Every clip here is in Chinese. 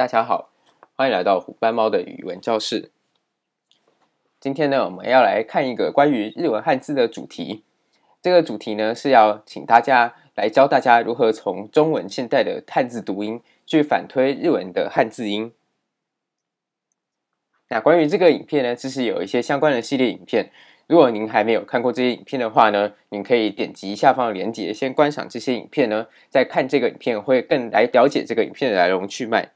大家好，欢迎来到虎斑猫的语文教室。今天呢，我们要来看一个关于日文汉字的主题。这个主题呢，是要请大家来教大家如何从中文现代的汉字读音去反推日文的汉字音。那关于这个影片呢，其实有一些相关的系列影片。如果您还没有看过这些影片的话呢，您可以点击下方的链接，先观赏这些影片呢，再看这个影片会更来了解这个影片的来龙去脉。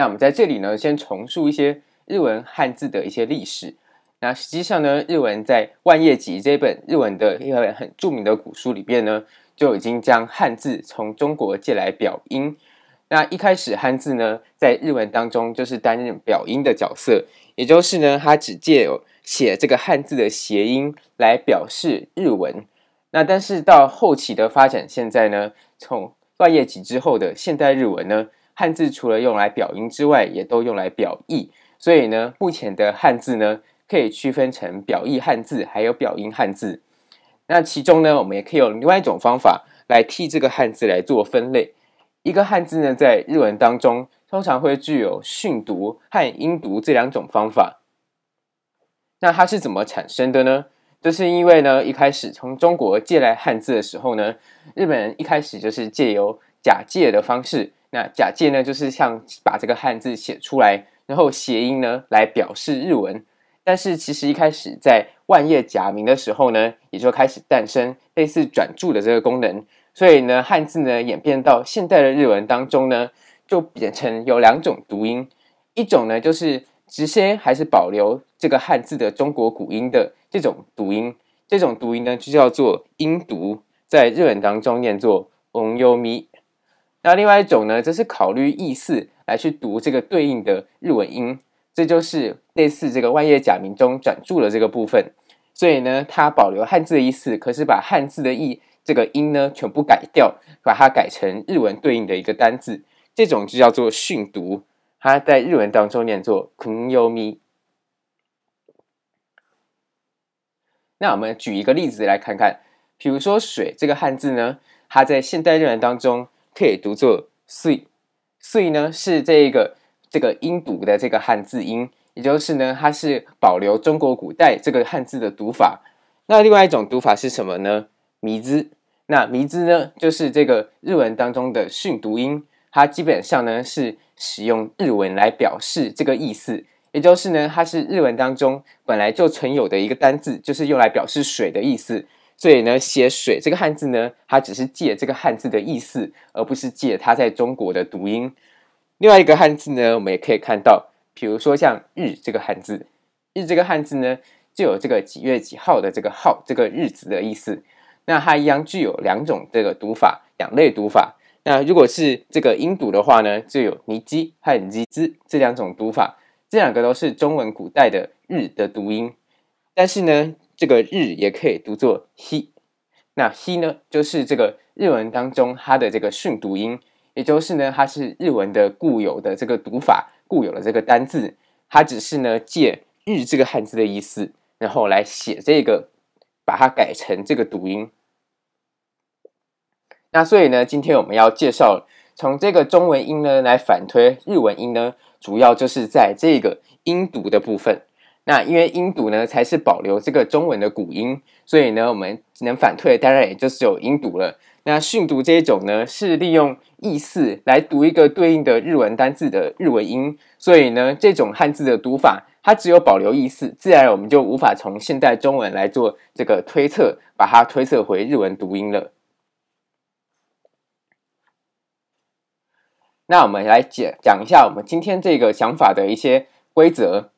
那我们在这里呢，先重述一些日文汉字的一些历史。那实际上呢，日文在《万叶集》这本日文的一本很著名的古书里边呢，就已经将汉字从中国借来表音。那一开始汉字呢，在日文当中就是担任表音的角色，也就是呢，它只借有写这个汉字的谐音来表示日文。那但是到后期的发展，现在呢，从《万叶集》之后的现代日文呢。汉字除了用来表音之外，也都用来表意。所以呢，目前的汉字呢，可以区分成表意汉字还有表音汉字。那其中呢，我们也可以用另外一种方法来替这个汉字来做分类。一个汉字呢，在日文当中通常会具有训读和音读这两种方法。那它是怎么产生的呢？就是因为呢，一开始从中国借来汉字的时候呢，日本人一开始就是借由假借的方式。那假借呢，就是像把这个汉字写出来，然后谐音呢来表示日文。但是其实一开始在万叶假名的时候呢，也就开始诞生类似转注的这个功能。所以呢，汉字呢演变到现代的日文当中呢，就变成有两种读音，一种呢就是直接还是保留这个汉字的中国古音的这种读音，这种读音呢就叫做音读，在日文当中念作音読み。那另外一种呢，则是考虑意思来去读这个对应的日文音，这就是类似这个万叶假名中转注的这个部分。所以呢，它保留汉字的意思，可是把汉字的意这个音呢全部改掉，把它改成日文对应的一个单字，这种就叫做训读。它在日文当中念作训読み。那我们举一个例子来看看，比如说“水”这个汉字呢，它在现代日文当中。可以读作“水”，“水”呢是这一个这个音读的这个汉字音，也就是呢，它是保留中国古代这个汉字的读法。那另外一种读法是什么呢？“迷之”那“迷之”呢，就是这个日文当中的训读音，它基本上呢是使用日文来表示这个意思，也就是呢，它是日文当中本来就存有的一个单字，就是用来表示水的意思。所以呢，写水这个汉字呢，它只是借这个汉字的意思，而不是借它在中国的读音。另外一个汉字呢，我们也可以看到，比如说像日这个汉字，日这个汉字呢，就有这个几月几号的这个号这个日子的意思。那它一样具有两种这个读法，两类读法。那如果是这个音读的话呢，就有尼基和尼兹这两种读法，这两个都是中文古代的日的读音。但是呢，这个日也可以读作 he，那 he 呢，就是这个日文当中它的这个训读音，也就是呢，它是日文的固有的这个读法，固有的这个单字，它只是呢借日这个汉字的意思，然后来写这个，把它改成这个读音。那所以呢，今天我们要介绍从这个中文音呢来反推日文音呢，主要就是在这个音读的部分。那因为音读呢，才是保留这个中文的古音，所以呢，我们能反推，当然也就只有音读了。那训读这一种呢，是利用意思来读一个对应的日文单字的日文音，所以呢，这种汉字的读法，它只有保留意思，自然我们就无法从现代中文来做这个推测，把它推测回日文读音了。那我们来讲讲一下我们今天这个想法的一些规则。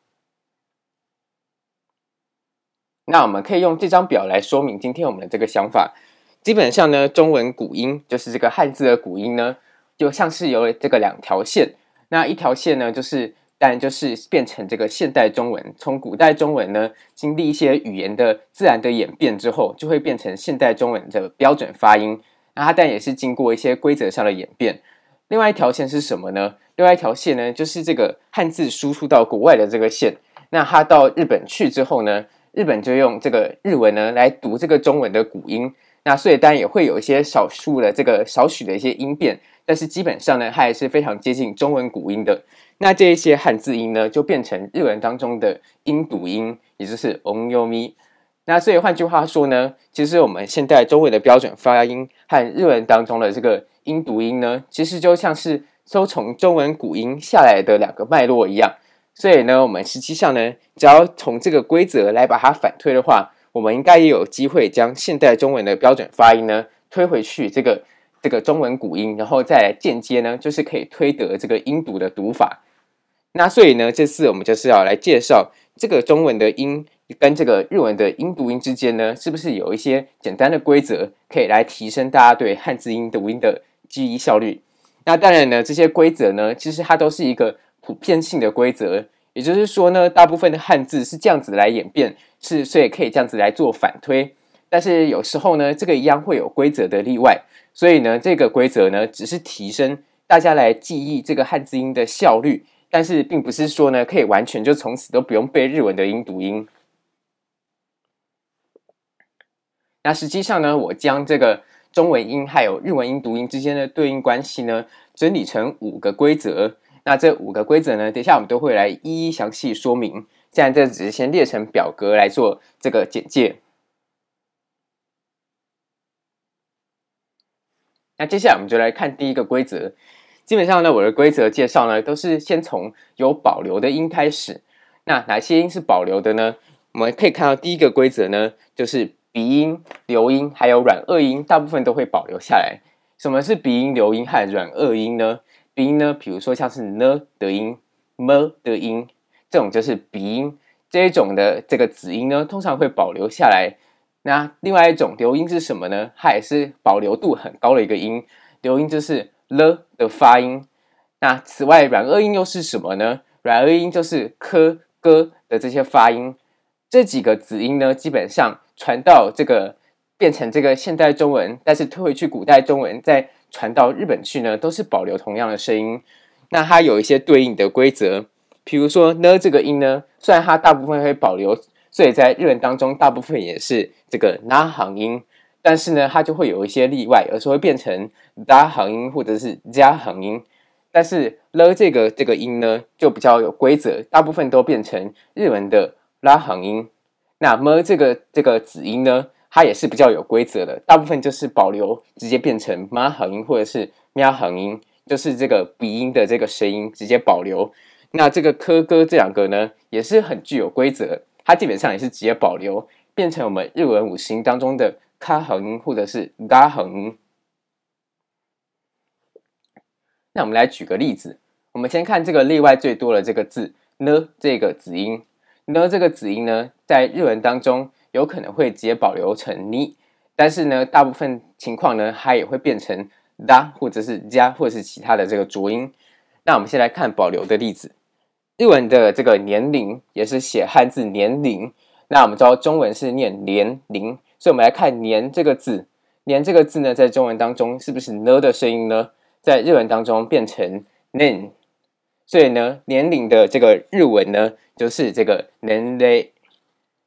那我们可以用这张表来说明今天我们的这个想法。基本上呢，中文古音就是这个汉字的古音呢，就像是有这个两条线。那一条线呢，就是当然就是变成这个现代中文。从古代中文呢，经历一些语言的自然的演变之后，就会变成现代中文的标准发音。那它但也是经过一些规则上的演变。另外一条线是什么呢？另外一条线呢，就是这个汉字输出到国外的这个线。那它到日本去之后呢，日本就用这个日文呢来读这个中文的古音，那所以当然也会有一些少数的这个少许的一些音变，但是基本上呢，它还是非常接近中文古音的。那这一些汉字音呢，就变成日文当中的音读音，也就是 onyomi。那所以换句话说呢，其实我们现在中文的标准发音和日文当中的这个音读音呢，其实就像是都从中文古音下来的两个脉络一样。所以呢，我们实际上呢，只要从这个规则来把它反推的话，我们应该也有机会将现代中文的标准发音呢推回去这个这个中文古音，然后再来间接呢，就是可以推得这个音读的读法。那所以呢，这次我们就是要来介绍这个中文的音跟这个日文的音读音之间呢，是不是有一些简单的规则可以来提升大家对汉字音读音的记忆效率？那当然呢，这些规则呢，其实它都是一个普遍性的规则，也就是说呢，大部分的汉字是这样子来演变，是所以可以这样子来做反推。但是有时候呢，这个一样会有规则的例外，所以呢，这个规则呢，只是提升大家来记忆这个汉字音的效率。但是并不是说呢，可以完全就从此都不用背日文的音读音。那实际上呢，我将这个中文音还有日文音读音之间的对应关系呢，整理成五个规则。那这五个规则呢，等一下我们都会来一一详细说明。现在这只是先列成表格来做这个简介。那接下来我们就来看第一个规则。基本上呢，我的规则介绍呢，都是先从有保留的音开始。那哪些音是保留的呢？我们可以看到第一个规则呢，就是鼻音、流音还有软腭音，大部分都会保留下来。什么是鼻音、流音和软腭音呢？鼻音呢，比如说像是呢的音、么的音，这种就是鼻音。这一种的这个子音呢，通常会保留下来。那另外一种流音是什么呢？它也是保留度很高的一个音。流音就是。了的发音，那此外软腭音又是什么呢？软腭音就是科、哥的这些发音，这几个子音呢，基本上传到这个变成这个现代中文，但是退回去古代中文，再传到日本去呢，都是保留同样的声音。那它有一些对应的规则，比如说呢这个音呢，虽然它大部分会保留，所以在日文当中大部分也是这个那行音。但是呢，它就会有一些例外，有时候会变成拉行音或者是加行音。但是了这个这个音呢，就比较有规则，大部分都变成日文的拉行音。那么这个这个子音呢，它也是比较有规则的，大部分就是保留，直接变成妈横音或者是喵横音，就是这个鼻音的这个声音直接保留。那这个科哥这两个呢，也是很具有规则，它基本上也是直接保留，变成我们日文五十音当中的。卡横音或者是嘎横音，那我们来举个例子。我们先看这个例外最多的这个字呢，这个子音呢，这个子音呢，在日文当中有可能会直接保留成你，但是呢，大部分情况呢，它也会变成啦，或者是加，或者是其他的这个浊音。那我们先来看保留的例子。日文的这个年龄也是写汉字年龄，那我们知道中文是念年龄。所以，我们来看“年”这个字，“年”这个字呢，在中文当中是不是呢的声音呢？在日文当中变成 “nen”，所以呢，年龄的这个日文呢，就是这个 “nenrei”。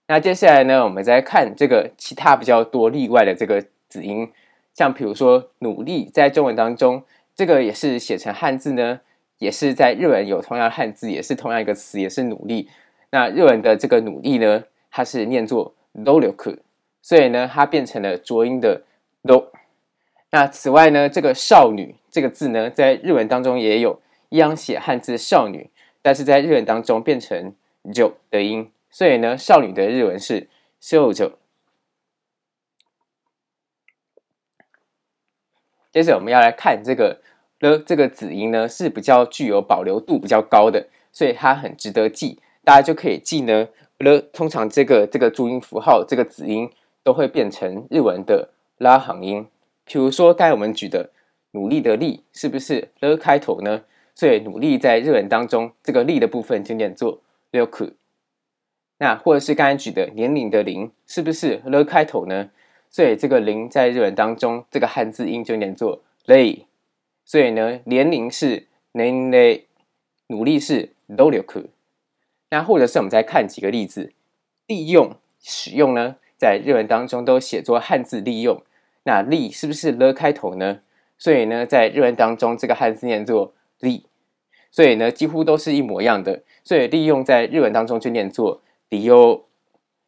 那接下来呢，我们再看这个其他比较多例外的这个子音，像比如说“努力”，在中文当中，这个也是写成汉字呢，也是在日文有同样汉字，也是同样一个词，也是“努力”。那日文的这个“努力”呢，它是念作 “doroku”。所以呢，它变成了浊音的 do。那此外呢，这个少女这个字呢，在日文当中也有一样写汉字少女，但是在日文当中变成九的音。所以呢，少女的日文是少女。接着我们要来看这个了这个子音呢，是比较具有保留度比较高的，所以它很值得记。大家就可以记呢了，通常这个这个注音符号这个子音。都会变成日文的拉行音，比如说刚才我们举的努力的力，是不是了开头呢？所以努力在日文当中，这个力的部分就念作六苦。那或者是刚才举的年龄的龄，是不是了开头呢？所以这个龄在日文当中，这个汉字音就念作累。所以呢，年龄是年累，努力是努力。那或者是我们再看几个例子，利用使用呢？在日文当中都写作汉字利用，那利是不是了开头呢？所以呢，在日文当中，这个汉字念作利，所以呢，几乎都是一模一样的。所以利用在日文当中就念作理由。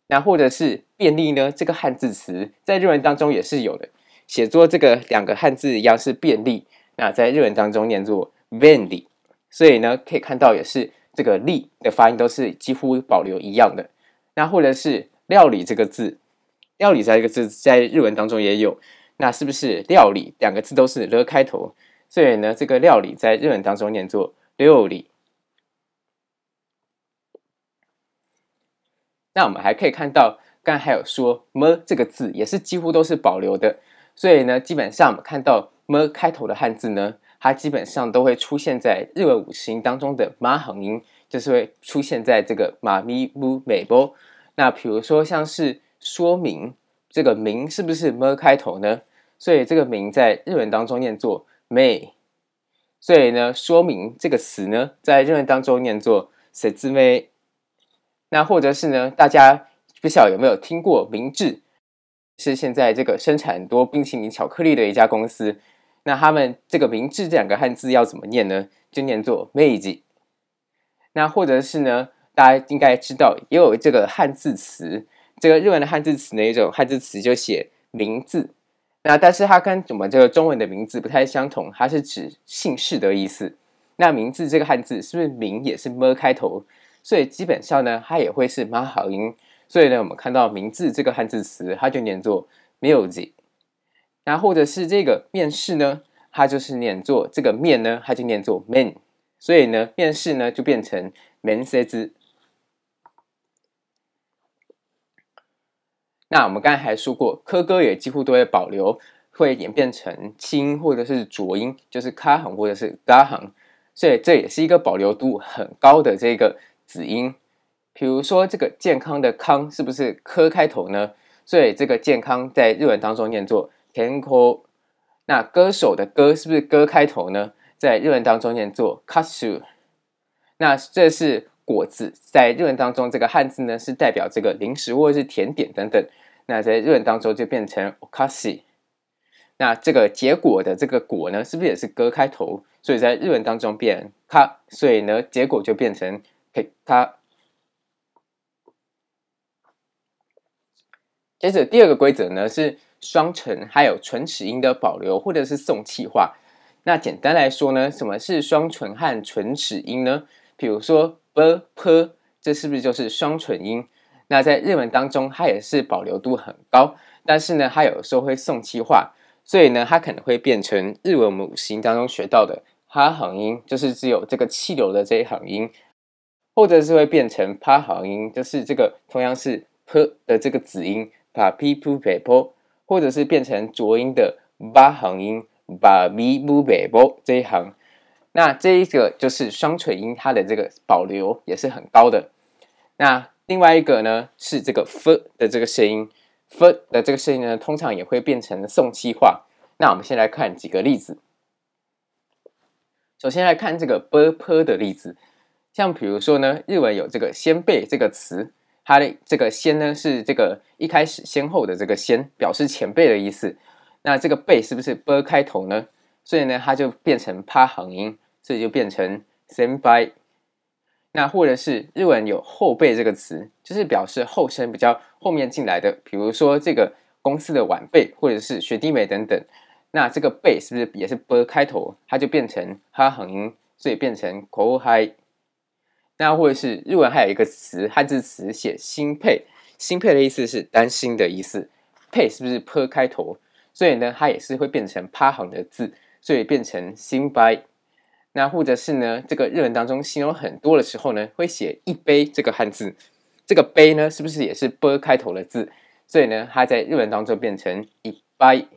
那或者是便利呢？这个汉字词在日文当中也是有的，写作这个两个汉字一样是便利。那在日文当中念作便利，所以呢，可以看到也是这个利的发音都是几乎保留一样的。那或者是料理这个字，料理这个字在日文当中也有，那是不是料理两个字都是了开头？所以呢，这个料理在日文当中念作料理。那我们还可以看到，刚才还有说么这个字也是几乎都是保留的，所以呢，基本上我们看到么开头的汉字呢，它基本上都会出现在日文五十音当中的妈横音，就是会出现在这个妈咪木美波。那比如说像是说明这个明是不是么开头呢？所以这个明在日文当中念作め，所以呢，说明这个词呢，在日文当中念作说明。那或者是呢？大家不晓得有没有听过明治？是现在这个生产很多冰淇淋巧克力的一家公司。那他们这个明治这两个汉字要怎么念呢？就念作明治。那或者是呢？大家应该知道，也有这个汉字词，这个日文的汉字词的一种汉字词就写名字。那但是它跟我们这个中文的名字不太相同，它是指姓氏的意思。那名字这个汉字是不是名也是么开头？所以基本上呢，它也会是马好音。所以呢，我们看到“名字”这个汉字词，它就念作“名字”。那或者是这个面试呢，它就是念作这个面呢，它就念作 “men”。所以呢，面试呢就变成“面接”。那我们刚才还说过，科歌也几乎都会保留，会演变成清或者是浊音，就是卡行或者是嘎行。所以这也是一个保留度很高的这个。子音，比如说这个健康的康是不是科开头呢？所以这个健康在日文当中念作健康。那歌手的歌是不是歌开头呢？在日文当中念作卡苏。那这是果子，在日文当中这个汉字呢是代表这个零食或者是甜点等等。那在日文当中就变成 okase。那这个结果的这个果呢，是不是也是歌开头？所以在日文当中变卡，所以呢结果就变成。它接着第二个规则呢是双唇还有唇齿音的保留或者是送气化。那简单来说呢，什么是双唇和唇齿音呢？比如说 b p，这是不是就是双唇音？那在日文当中，它也是保留度很高，但是呢，它有时候会送气化，所以呢，它可能会变成日文五十音当中学到的哈行音，就是只有这个气流的这一行音。或者是会变成趴行音，就是这个同样是 p 的这个子音，把 p p p p 或者是变成浊音的八行音，把 v mu pe po 这一行。那这一个就是双唇音，它的这个保留也是很高的。那另外一个呢是这个 f 的这个声音，f 的这个声音呢通常也会变成送气化。那我们先来看几个例子。首先来看这个 b p 的例子。像比如说呢，日文有这个“先辈”这个词，它的这个“先”呢是这个一开始先后的这个“先”，表示前辈的意思。那这个“辈”是不是 “b” 开头呢？所以呢，它就变成趴行音，所以就变成先辈。那或者是日文有“后辈”这个词，就是表示后生比较后面进来的，比如说这个公司的晚辈或者是学弟妹等等。那这个“辈”是不是也是 “b” 开头？它就变成哈行音，所以变成后辈。那或者是日文还有一个词，汉字词写心配，心配的意思是担心的意思，配是不是 p 开头？所以呢，它也是会变成趴行的字，所以变成心杯。那或者是呢，这个日文当中形容很多的时候呢，会写一杯这个汉字，这个杯呢是不是也是 b 开头的字？所以呢，它在日文当中变成一杯。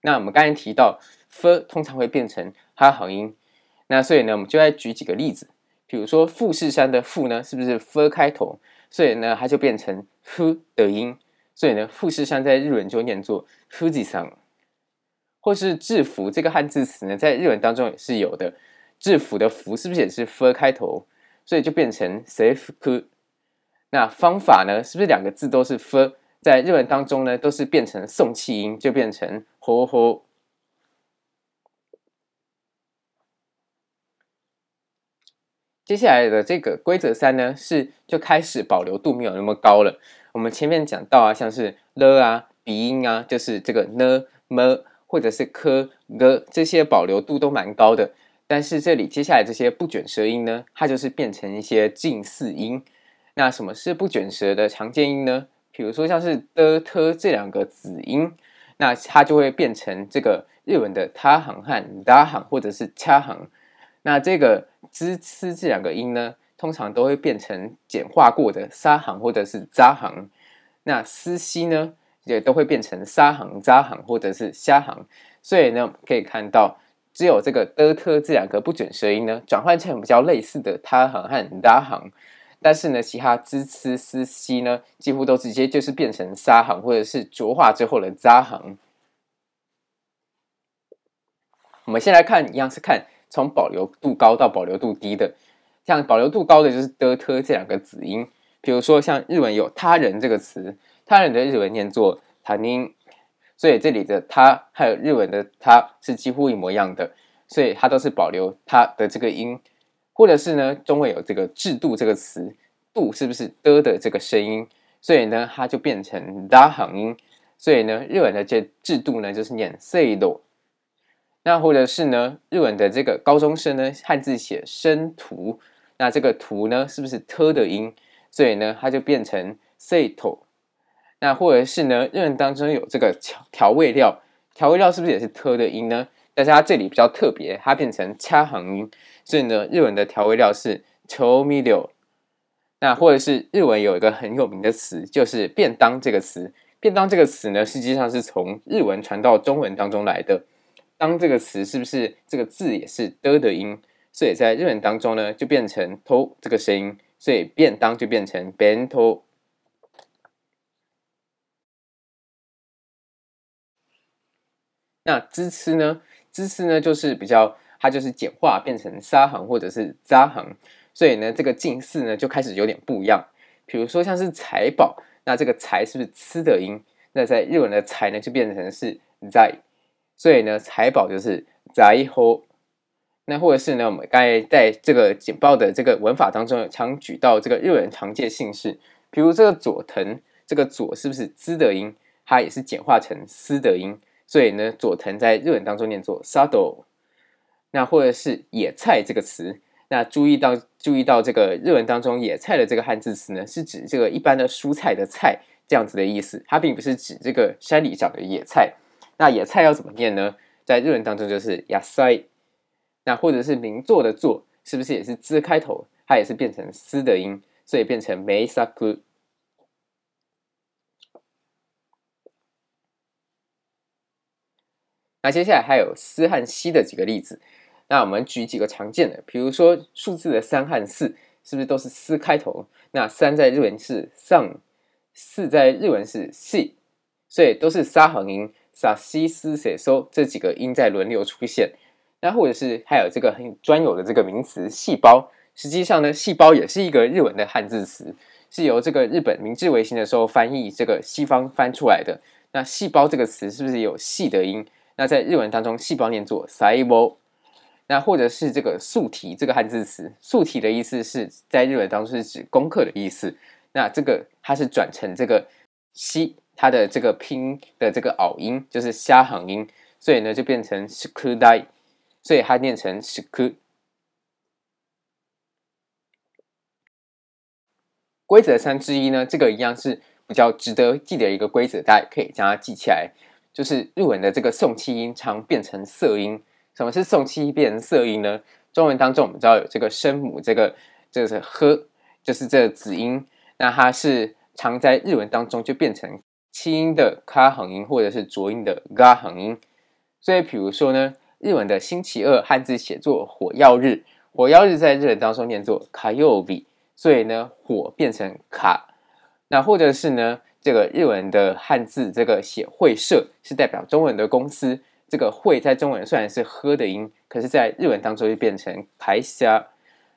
那我们刚才提到 f 通常会变成哈行音。那所以呢，我们就来举几个例子，比如说富士山的富呢，是不是 f 开头？所以呢，它就变成 f 的音。所以呢，富士山在日文就念作富士山。或是制服这个汉字词呢，在日文当中也是有的。制服的服是不是也是 f 开头？所以就变成制服。那方法呢，是不是两个字都是 f？在日文当中呢，都是变成送气音，就变成吼吼。接下来的这个规则三呢，是就开始保留度没有那么高了。我们前面讲到啊，像是了啊、鼻音啊，就是这个呢、么，或者是科、个这些保留度都蛮高的。但是这里接下来这些不卷舌音呢，它就是变成一些近似音。那什么是不卷舌的常见音呢？比如说像是的、特这两个子音，那它就会变成这个日文的他行和达行，或者是掐行。那这个兹、呲这两个音呢，通常都会变成简化过的沙行或者是扎行。那斯西呢，也都会变成沙行、扎行或者是虾行。所以呢，可以看到，只有这个的、特这两个不卷舌音呢，转换成比较类似的他行和达行。但是呢，其他兹、呲、斯、西呢，几乎都直接就是变成沙行，或者是浊化之后的扎行。我们先来看，一样是看从保留度高到保留度低的。像保留度高的就是的、特这两个子音，比如说像日文有他人这个词，他人的日文念作他人，所以这里的他还有日文的他是几乎一模一样的，所以它都是保留他的这个音。或者是呢，中文有这个制度这个词，度是不是的的这个声音？所以呢，它就变成拉行音。所以呢，日文的这制度呢，就是念制度。那或者是呢，日文的这个高中生呢，汉字写生图，那这个图呢，是不是特的音？所以呢，它就变成 seto。那或者是呢，日文当中有这个调调味料，调味料是不是也是特的音呢？但是它这里比较特别，它变成掐行音，所以呢，日文的调味料是调味料。那或者是日文有一个很有名的词，就是便当这个词。便当这个词呢，实际上是从日文传到中文当中来的。当这个词是不是这个字也是的的音？所以在日文当中呢，就变成偷这个声音，所以便当就变成 ben to。那支持呢？支持呢，就是比较，它就是简化变成沙行或者是扎行，所以呢，这个近似呢就开始有点不一样。比如说像是财宝，那这个财是不是吃的音？那在日文的财呢就变成是在，所以呢，财宝就是在后。那或者是呢，我们刚才在这个简报的这个文法当中常举到这个日文常见姓氏，比如这个佐藤，这个佐是不是兹的音？它也是简化成斯的音。所以呢，佐藤在日文当中念作 Sado，那或者是野菜这个词，那注意到注意到这个日文当中野菜的这个汉字词呢，是指这个一般的蔬菜的菜这样子的意思，它并不是指这个山里长的野菜。那野菜要怎么念呢？在日文当中就是野菜，那或者是名作的作，是不是也是之开头？它也是变成斯的音，所以变成梅萨库。那接下来还有斯和西的几个例子，那我们举几个常见的，比如说数字的三和四，是不是都是斯开头？那三在日文是桑，四在日文是西，所以都是沙行音，沙西斯写收这几个音在轮流出现。那或者是还有这个很专有的这个名词细胞，实际上呢，细胞也是一个日文的汉字词，是由这个日本明治维新的时候翻译这个西方翻出来的。那细胞这个词是不是有细的音？那在日文当中，细胞念作细胞，那或者是这个素体这个汉字词，素体的意思是在日文当中是指功课的意思。那这个它是转成这个西，它的这个拼的这个拗音就是虾行音，所以呢就变成 s k u d a i，所以它念成宿。规则三之一呢，这个一样是比较值得记的一个规则，大家可以将它记起来。就是日文的这个送气音常变成色音。什么是送气音变成色音呢？中文当中我们知道有这个声母，这个这个是呵，就是这个子音。那它是常在日文当中就变成气音的卡行音，或者是浊音的嘎行音。所以，比如说呢，日文的星期二汉字写作火曜日，火曜日在日文当中念作卡曜日，所以呢，火变成卡。那或者是呢？这个日文的汉字，这个写会社是代表中文的公司。这个会在中文虽然是喝的音，可是，在日文当中就变成台虾。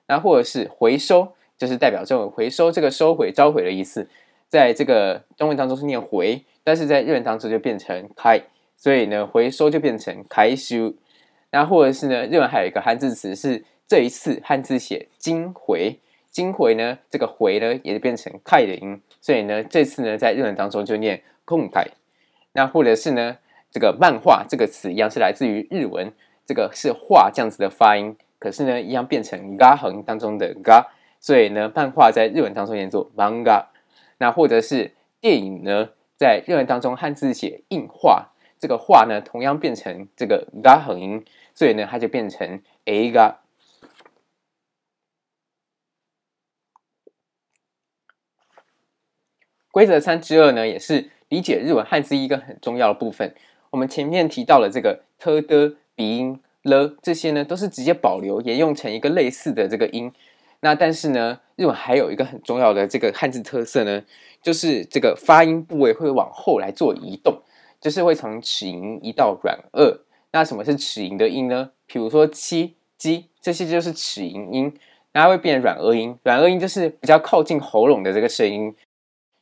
那或者是回收，就是代表中文回收这个收回、召回的意思。在这个中文当中是念回，但是在日文当中就变成开，所以呢，回收就变成开修。那或者是呢，日文还有一个汉字词是这一次汉字写金回，金回呢，这个回呢也是变成开的音，所以呢，这次呢在日文当中就念空开。那或者是呢，这个漫画这个词一样是来自于日文，这个是画这样子的发音，可是呢一样变成嘎横当中的嘎，所以呢漫画在日文当中念作漫画。那或者是电影呢，在日文当中汉字写硬画，这个画呢同样变成这个嘎横音，所以呢它就变成 A 嘎。规则三之二呢，也是理解日文汉字一个很重要的部分。我们前面提到了这个 t 的鼻音了，这些呢都是直接保留沿用成一个类似的这个音。那但是呢，日文还有一个很重要的这个汉字特色呢，就是这个发音部位会往后来做移动，就是会从齿龈移到软腭。那什么是齿龈的音呢？比如说七、鸡这些就是齿龈音，那会变软腭音。软腭音就是比较靠近喉咙的这个声音。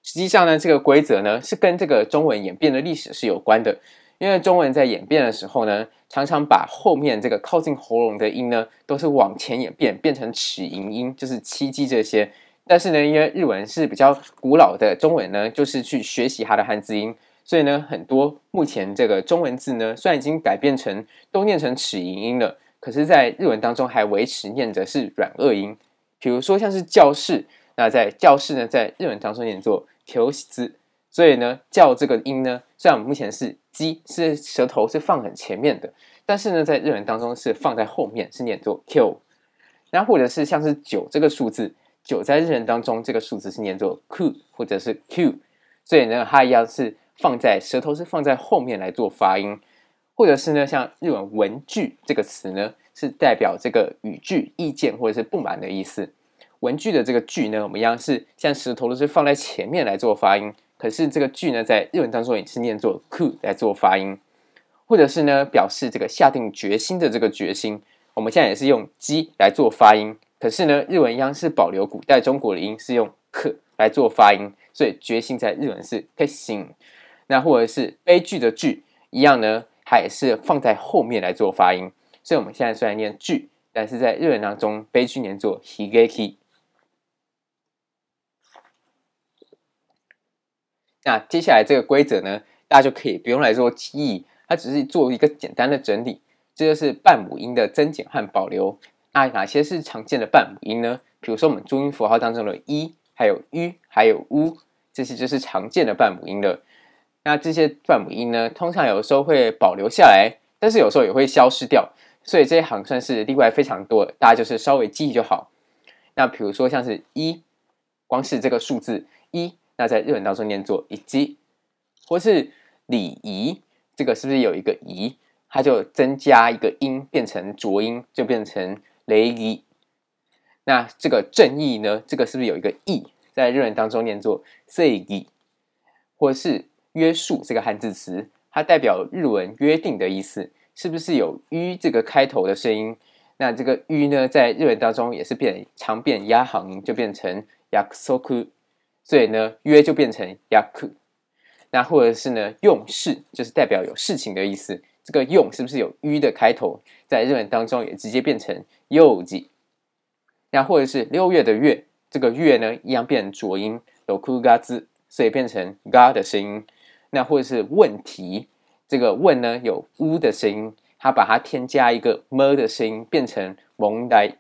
实际上呢，这个规则呢是跟这个中文演变的历史是有关的。因为中文在演变的时候呢，常常把后面这个靠近喉咙的音呢，都是往前演变，变成齿龈音，就是七基这些。但是呢，因为日文是比较古老的中文呢，就是去学习它的汉字音，所以呢，很多目前这个中文字呢，虽然已经改变成都念成齿龈音了，可是，在日文当中还维持念着是软腭音。比如说像是教室，那在教室呢，在日文当中念作教室。所以呢，教这个音呢，虽然我们目前是鸡，是舌头是放很前面的，但是呢，在日文当中是放在后面，是念作 Q。然后或者是像是九这个数字，九在日文当中这个数字是念作 Q 或者是 Q，所以呢，它一样是放在舌头是放在后面来做发音。或者是呢，像日文文具这个词呢，是代表这个语句、意见或者是不满的意思。文具的这个句呢，我们一样是像舌头都是放在前面来做发音。可是这个句呢，在日文当中也是念作 ku 来做发音，或者是呢，表示这个下定决心的这个决心。我们现在也是用鸡来做发音，可是呢，日文一样是保留古代中国的音，是用可来做发音，所以决心在日文是 keishin。那或者是悲剧的剧一样呢，它也是放在后面来做发音。所以我们现在虽然念剧，但是在日文当中悲剧念作 higeki。那接下来这个规则呢，大家就可以不用来做记忆，它只是做一个简单的整理。这就是半母音的增减和保留。那哪些是常见的半母音呢？比如说我们中音符号当中的一还有 u，还有 u，这些就是常见的半母音了。那这些半母音呢，通常有时候会保留下来，但是有时候也会消失掉。所以这一行算是例外非常多的，大家就是稍微记忆就好。那比如说像是一，光是这个数字一。那在日文当中念作“一击”，或是礼仪，这个是不是有一个“仪”？它就增加一个音，变成浊音，就变成“雷仪”。那这个正义呢？这个是不是有一个“义”？在日文当中念作“正义”，或是约束这个汉字词，它代表日文约定的意思，是不是有“于”这个开头的声音？那这个“于”呢，在日文当中也是变常变压行音，就变成“约束”。所以呢，约就变成ヤク，那或者是呢，用事就是代表有事情的意思。这个用是不是有于的开头？在日文当中也直接变成ヨジ。那或者是六月的月，这个月呢一样变浊音，有クガツ，所以变成ガ的声音。那或者是问题，这个问呢有乌的声音，它把它添加一个么的声音，变成问题。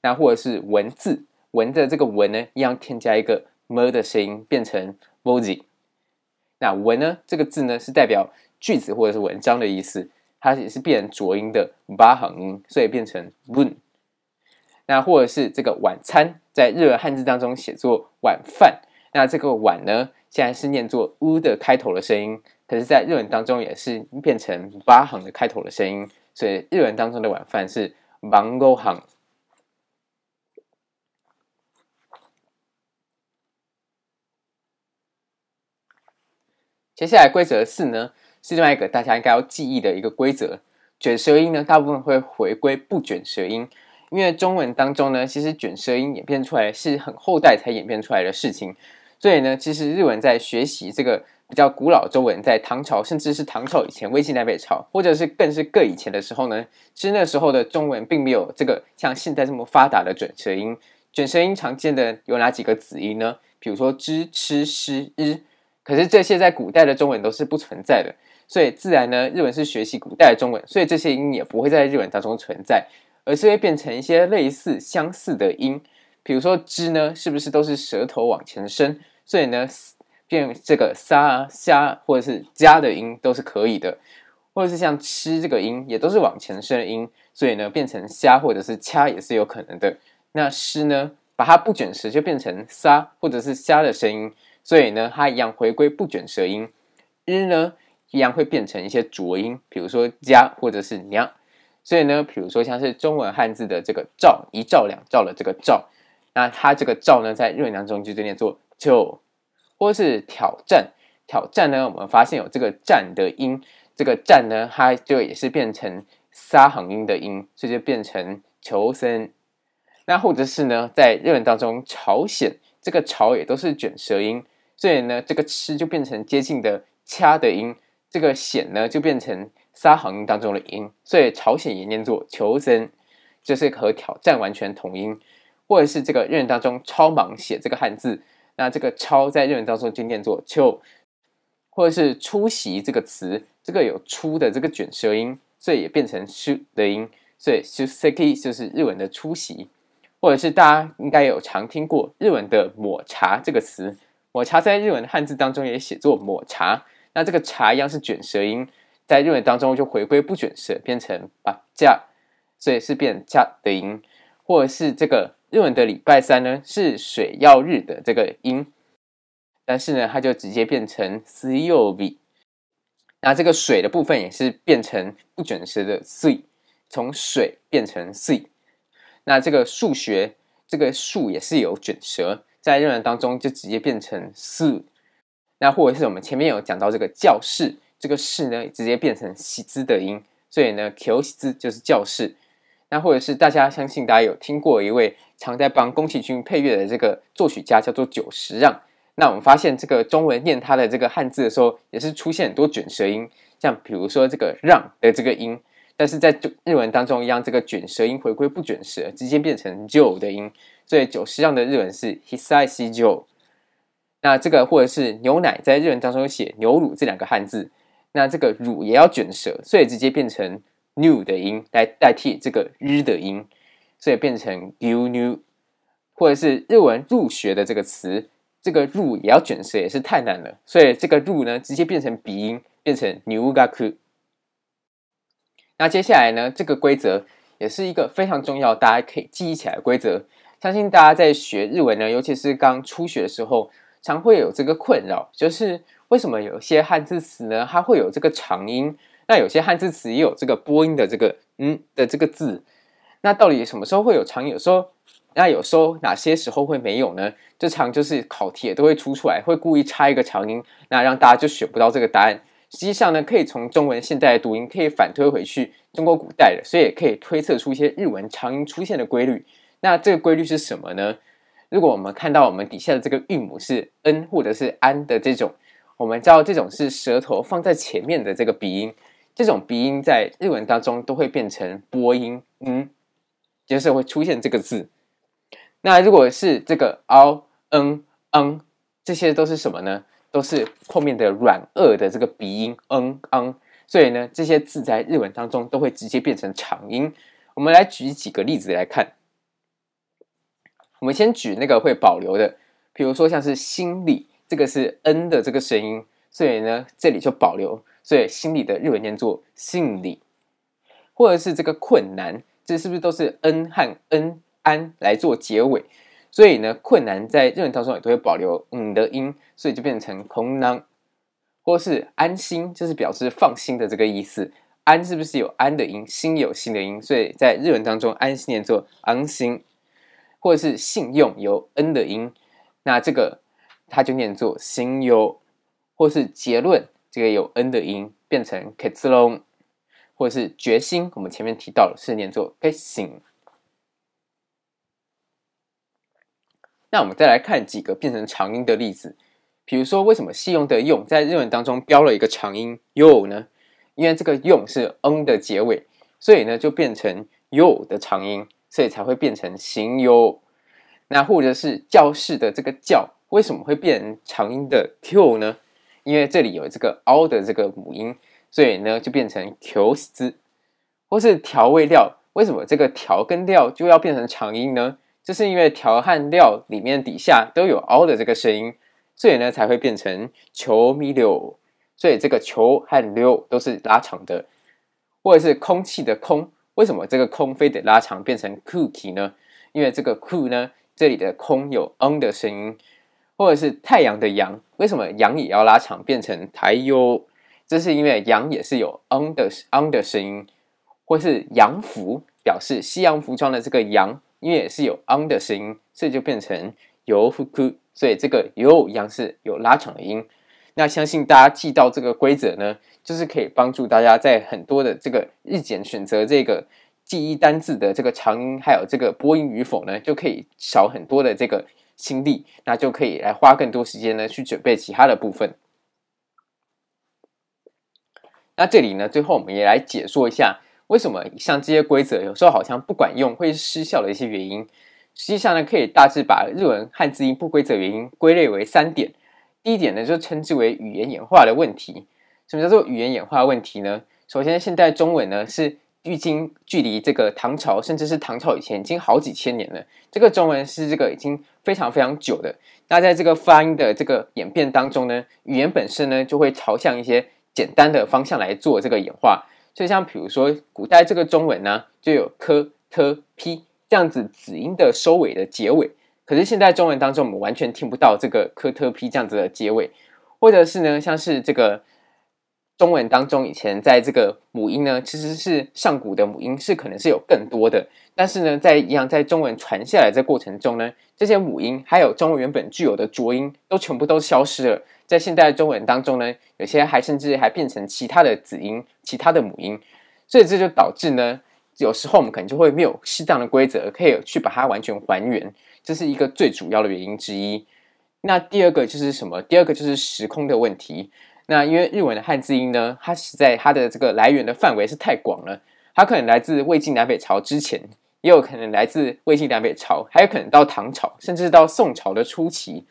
那或者是文字，文的这个文呢一样添加一个。 么的声音变成 v o z i 那文呢？这个字呢是代表句子或者是文章的意思，它也是变浊音的八行音，所以变成 bun。那或者是这个晚餐，在日文汉字当中写作晚饭，那这个晚呢，现在是念作 u 的开头的声音，可是，在日文当中也是变成八行的开头的声音，所以日文当中的晚饭是 bangohan。接下来规则四呢，是另外一个大家应该要记忆的一个规则。卷舌音呢，大部分会回归不卷舌音，因为中文当中呢，其实卷舌音演变出来是很后代才演变出来的事情，所以呢，其实日文在学习这个比较古老中文，在唐朝甚至是唐朝以前、魏晋南北朝，或者是更是更以前的时候呢，其实那时候的中文并没有这个像现在这么发达的卷舌音。卷舌音常见的有哪几个子音呢？比如说知、吃、诗、日。可是这些在古代的中文都是不存在的，所以自然呢，日文是学习古代的中文，所以这些音也不会在日文当中存在，而是会变成一些类似相似的音。比如说之呢，是不是都是舌头往前伸？所以呢，变这个沙、虾或者是加的音都是可以的，或者是像吃这个音也都是往前伸的音，所以呢，变成虾或者是掐也是有可能的。那诗呢，把它不卷舌就变成沙或者是虾的声音。所以呢，它一样回归不卷舌音，日呢一样会变成一些浊音，比如说加或者是娘。所以呢，比如说像是中文汉字的这个兆，一兆两兆的这个兆，那它这个兆呢，在日文当中就念作就，或是挑战，挑战呢，我们发现有这个战的音，这个战呢，它就也是变成沙行音的音，所以就变成求生。那或者是呢，在日文当中，朝鲜这个朝也都是卷舌音。所以呢，这个吃就变成接近的掐的音，这个显呢就变成沙行音当中的音，所以朝鲜也念作求生，就是和挑战完全同音，或者是这个日文当中超忙写这个汉字，那这个超在日文当中就念作秋，或者是出席这个词，这个有出的这个卷舌音，所以也变成 shu 的音，所以 shuseki 就是日文的出席，或者是大家应该有常听过日文的抹茶这个词。抹茶在日文汉字当中也写作抹茶，那这个茶一样是卷舌音，在日文当中就回归不卷舌，变成把架，所以是变架的音，或者是这个日文的礼拜三呢是水曜日的这个音，但是呢它就直接变成水曜日，那这个水的部分也是变成不卷舌的水，从水变成水，那这个数学这个数也是有卷舌。在日文当中就直接变成四，那或者是我们前面有讲到这个教室，这个室呢直接变成喜字的音，所以呢 q 喜字就是教室。那或者是大家相信大家有听过一位常在帮宫崎骏配乐的这个作曲家叫做久石让，那我们发现这个中文念他的这个汉字的时候，也是出现很多卷舌音，像比如说这个让的这个音，但是在日文当中一样，这个卷舌音回归不卷舌，直接变成就的音。所以久石让的日文是 hisai jo，那这个或者是牛奶在日文当中写牛乳这两个汉字，那这个乳也要卷舌，所以直接变成 new 的音来代替这个日的音，所以变成 u new，或者是日文入学的这个词，这个入也要卷舌，也是太难了，所以这个入呢直接变成鼻音，变成 new gaku。那接下来呢，这个规则也是一个非常重要，大家可以记忆起来的规则。相信大家在学日文呢，尤其是刚初学的时候，常会有这个困扰，就是为什么有些汉字词呢，它会有这个长音，那有些汉字词也有这个播音的这个嗯的这个字，那到底什么时候会有长音？有时候，那有时候哪些时候会没有呢？这常就是考题也都会出出来，会故意插一个长音，那让大家就选不到这个答案。实际上呢，可以从中文现代的读音可以反推回去中国古代的，所以也可以推测出一些日文长音出现的规律。那这个规律是什么呢？如果我们看到我们底下的这个韵母是 n 或者是 an 的这种，我们知道这种是舌头放在前面的这个鼻音，这种鼻音在日文当中都会变成波音，嗯，就是会出现这个字。那如果是这个 ao、n、n 这些都是什么呢？都是后面的软腭的这个鼻音嗯嗯所以呢，这些字在日文当中都会直接变成长音。我们来举几个例子来看。我们先举那个会保留的，比如说像是心里，这个是 n 的这个声音，所以呢这里就保留，所以心里的日文念作心里，或者是这个困难，这是不是都是 n 和 n 安来做结尾？所以呢困难在日文当中也都会保留嗯的音，所以就变成空囊，或是安心，就是表示放心的这个意思。安是不是有安的音？心有心的音，所以在日文当中安心念作安心。或者是信用有 n 的音，那这个它就念作心优，或是结论这个有 n 的音，变成 ketsuron，或者是决心，我们前面提到了是念作决心。那我们再来看几个变成长音的例子，比如说为什么细用的用在日文当中标了一个长音 yo 呢？因为这个用是 n 的结尾，所以呢就变成 yo 的长音，所以才会变成行 yo。那或者是教室的这个教为什么会变成长音的 q 呢？因为这里有这个凹的这个母音，所以呢就变成 q 斯。或是调味料，为什么这个调跟料就要变成长音呢？就是因为调和料里面底下都有凹的这个声音，所以呢才会变成球咪溜。所以这个球和溜都是拉长的。或者是空气的空，为什么这个空非得拉长变成 cookie 呢？因为这个 cool 呢，这里的空有 n 的声音。或者是太阳的阳，为什么阳也要拉长变成台优？这是因为阳也是有 n 的 n 的声音。或是洋服表示西洋服装的这个洋，因为也是有 on 的声音，所以就变成有福库，所以这个有一样是有拉长的音。那相信大家记到这个规则呢，就是可以帮助大家在很多的这个日检选择这个记忆单字的这个长音，还有这个播音与否呢，就可以少很多的这个心力，那就可以来花更多时间呢去准备其他的部分。那这里呢，最后我们也来解说一下。为什么像这些规则有时候好像不管用，会失效的一些原因？实际上呢，可以大致把日文汉字音不规则原因归类为三点。第一点呢，就称之为语言演化的问题。什么叫做语言演化问题呢？首先，现代中文呢是距今距离这个唐朝，甚至是唐朝以前已经好几千年了。这个中文是这个已经非常非常久的。那在这个发音的这个演变当中呢，语言本身呢就会朝向一些简单的方向来做这个演化。就，像比如说，古代这个中文呢，就有科、特、批这样子子音的收尾的结尾。可是现在中文当中，我们完全听不到这个科、特、批这样子的结尾，或者是呢，像是这个中文当中以前在这个母音呢，其实是上古的母音是可能是有更多的，但是呢，在一样在中文传下来这过程中呢，这些母音还有中文原本具有的浊音都全部都消失了。在现代中文当中呢，有些还甚至还变成其他的子音、其他的母音，所以这就导致呢，有时候我们可能就会没有适当的规则可以去把它完全还原，这是一个最主要的原因之一。那第二个就是什么？第二个就是时空的问题。那因为日文的汉字音呢，它实在它的这个来源的范围是太广了，它可能来自魏晋南北朝之前，也有可能来自魏晋南北朝，还有可能到唐朝，甚至到宋朝的初期。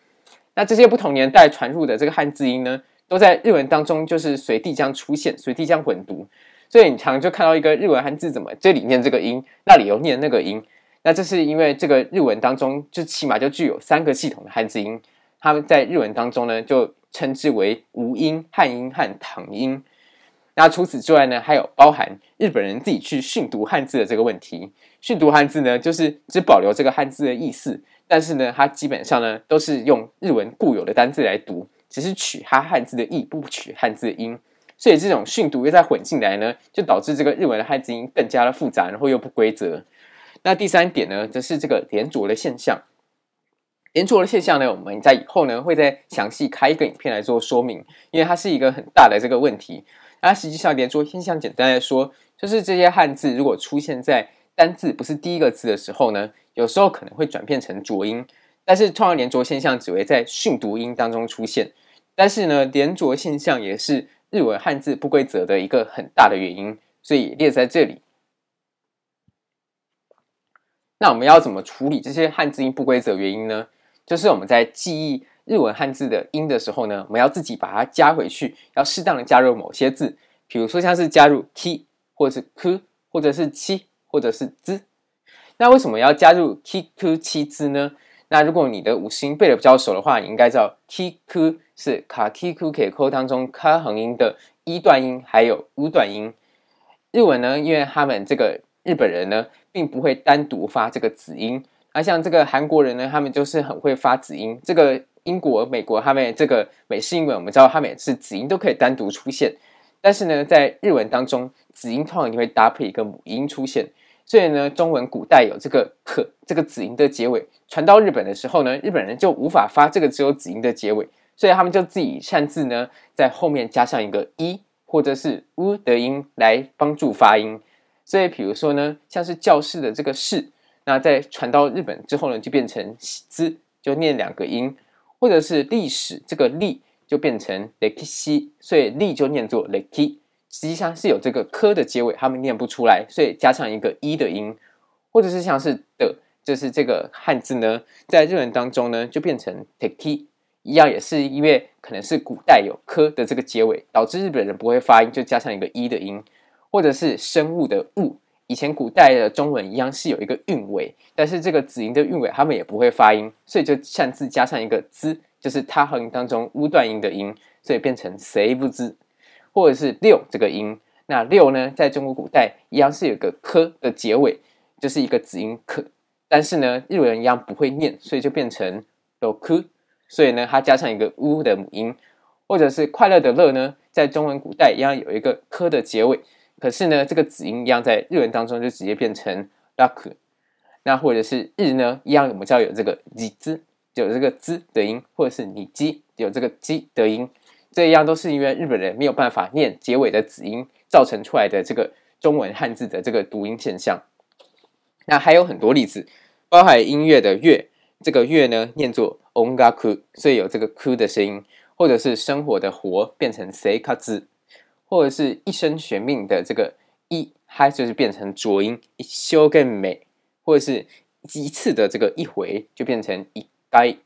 那这些不同年代传入的这个汉字音呢，都在日文当中就是随地这样出现，随地这样混读，所以你常常就看到一个日文汉字怎么这里念这个音，那里又念那个音。那这是因为这个日文当中就起码就具有三个系统的汉字音，他们在日文当中呢就称之为吴音、汉音和唐音。那除此之外呢，还有包含日本人自己去训读汉字的这个问题。训读汉字呢，就是只保留这个汉字的意思。但是呢，它基本上呢都是用日文固有的单字来读，只是取它汉字的意，不取汉字的音。所以这种训读又再混进来呢，就导致这个日文的汉字音更加的复杂，然后又不规则。那第三点呢，则是这个连着的现象。连着的现象呢，我们在以后呢会再详细开一个影片来做说明，因为它是一个很大的这个问题。那实际上连着现象，简单来说，就是这些汉字如果出现在单字不是第一个字的时候呢，有时候可能会转变成浊音，但是通常连着现象只会在训读音当中出现。但是呢，连着现象也是日文汉字不规则的一个很大的原因，所以列在这里。那我们要怎么处理这些汉字音不规则原因呢？就是我们在记忆日文汉字的音的时候呢，我们要自己把它加回去，要适当的加入某些字，比如说像是加入 k 或者是 ku 或者是七。或者是 z，那为什么要加入 k、ku 七兹呢？那如果你的五十音背的比较熟的话，你应该知道 k、ku 是 kakikukeko 当中 ka 横音的一段音，还有五段音。日文呢，因为他们这个日本人呢，并不会单独发这个子音，而像这个韩国人呢，他们就是很会发子音。这个英国、美国他们这个美式英文，我们知道他们也是子音都可以单独出现，但是呢，在日文当中，子音通常就会搭配一个母音出现。所以呢，中文古代有这个“可”这个子音的结尾，传到日本的时候呢，日本人就无法发这个只有子音的结尾，所以他们就自己擅自呢，在后面加上一个“一”或者是“乌”的音来帮助发音。所以，比如说呢，像是教室的这个“室”，那在传到日本之后呢，就变成“喜”字，就念两个音，或者是历史这个历就变成 lexi，所以历就念作 leki，实际上是有这个科的结尾，他们念不出来，所以加上一个一的音，或者是像是的，就是这个汉字呢，在日文当中呢就变成 teki，一样也是因为可能是古代有科的这个结尾，导致日本人不会发音，就加上一个一的音，或者是生物的物。以前古代的中文一样是有一个韵尾，但是这个子音的韵尾他们也不会发音，所以就擅自加上一个兹，就是他行当中乌断音的音，所以变成谁不知，或者是六这个音。那六呢，在中国古代一样是有个科的结尾，就是一个子音科，但是呢，日文一样不会念，所以就变成六科，所以呢，它加上一个乌的母音，或者是快乐的乐呢，在中文古代一样有一个科的结尾。可是呢，这个子音一样在日文当中就直接变成ラク，那或者是日呢一样，我们知道有这个日字，有这个兹的音，或者是你基有这个基的音，这一样都是因为日本人没有办法念结尾的子音造成出来的这个中文汉字的这个读音现象。那还有很多例子，包含音乐的乐，这个乐呢念作音楽，所以有这个ク的声音，或者是生活的活变成生活。 或者是一生悬命的这个一，它就是变成浊音，一休更美，或者是一次的这个一回就变成一该。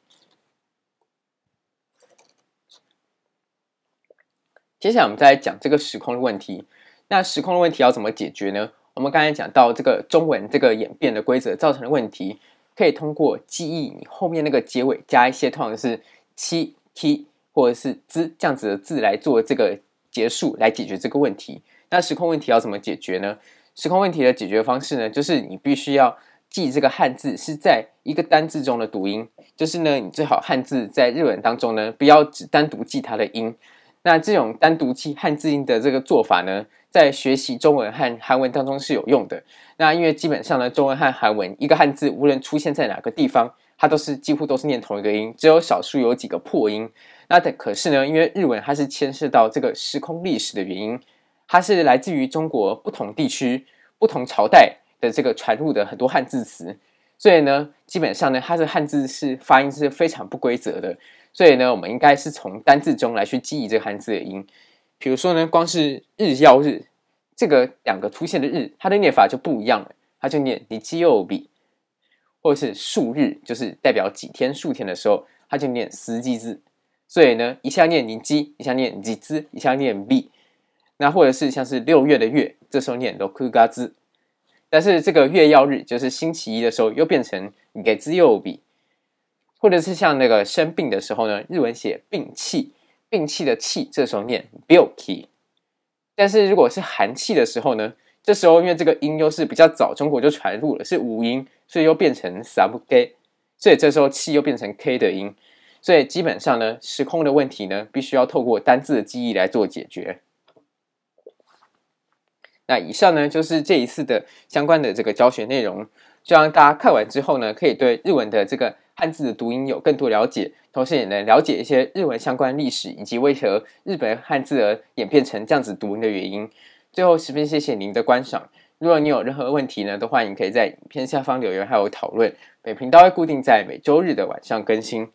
接下来我们再来讲这个时空的问题。那时空的问题要怎么解决呢？我们刚才讲到这个中文这个演变的规则造成的问题，可以通过记忆你后面那个结尾加一些通常是七、k 或者是之这样子的字来做这个。结束来解决这个问题。那时空问题要怎么解决呢？时空问题的解决方式呢，就是你必须要记这个汉字是在一个单字中的读音。就是呢，你最好汉字在日文当中呢，不要只单独记它的音。那这种单独记汉字音的这个做法呢，在学习中文和韩文当中是有用的。那因为基本上呢，中文和韩文一个汉字无论出现在哪个地方，它都是几乎都是念同一个音，只有少数有几个破音。那的可是呢，因为日文它是牵涉到这个时空历史的原因，它是来自于中国不同地区、不同朝代的这个传入的很多汉字词，所以呢，基本上呢，它的汉字是发音是非常不规则的。所以呢，我们应该是从单字中来去记忆这个汉字的音。比如说呢，光是日曜日这个两个出现的日，它的念法就不一样了，它就念日曜比，或者是数日，就是代表几天、数天的时候，它就念四季字。所以呢，一下念你鸡，一下念几兹，一下念 b，那或者是像是六月的月，这时候念六月滋，但是这个月曜日就是星期一的时候，又变成月曜日，或者是像那个生病的时候呢，日文写病气，病气的气，这时候念 byoki，但是如果是寒气的时候呢，这时候因为这个音又是比较早，中国就传入了是五音，所以又变成 sabuke，所以这时候气又变成 k 的音。所以基本上呢，时空的问题呢，必须要透过单字的记忆来做解决。那以上呢，就是这一次的相关的这个教学内容，希望大家看完之后呢，可以对日文的这个汉字的读音有更多了解，同时也能了解一些日文相关历史以及为何日本汉字而演变成这样子读音的原因。最后，十分谢谢您的观赏。如果你有任何问题呢，都欢迎可以在影片下方留言还有讨论。本频道会固定在每周日的晚上更新。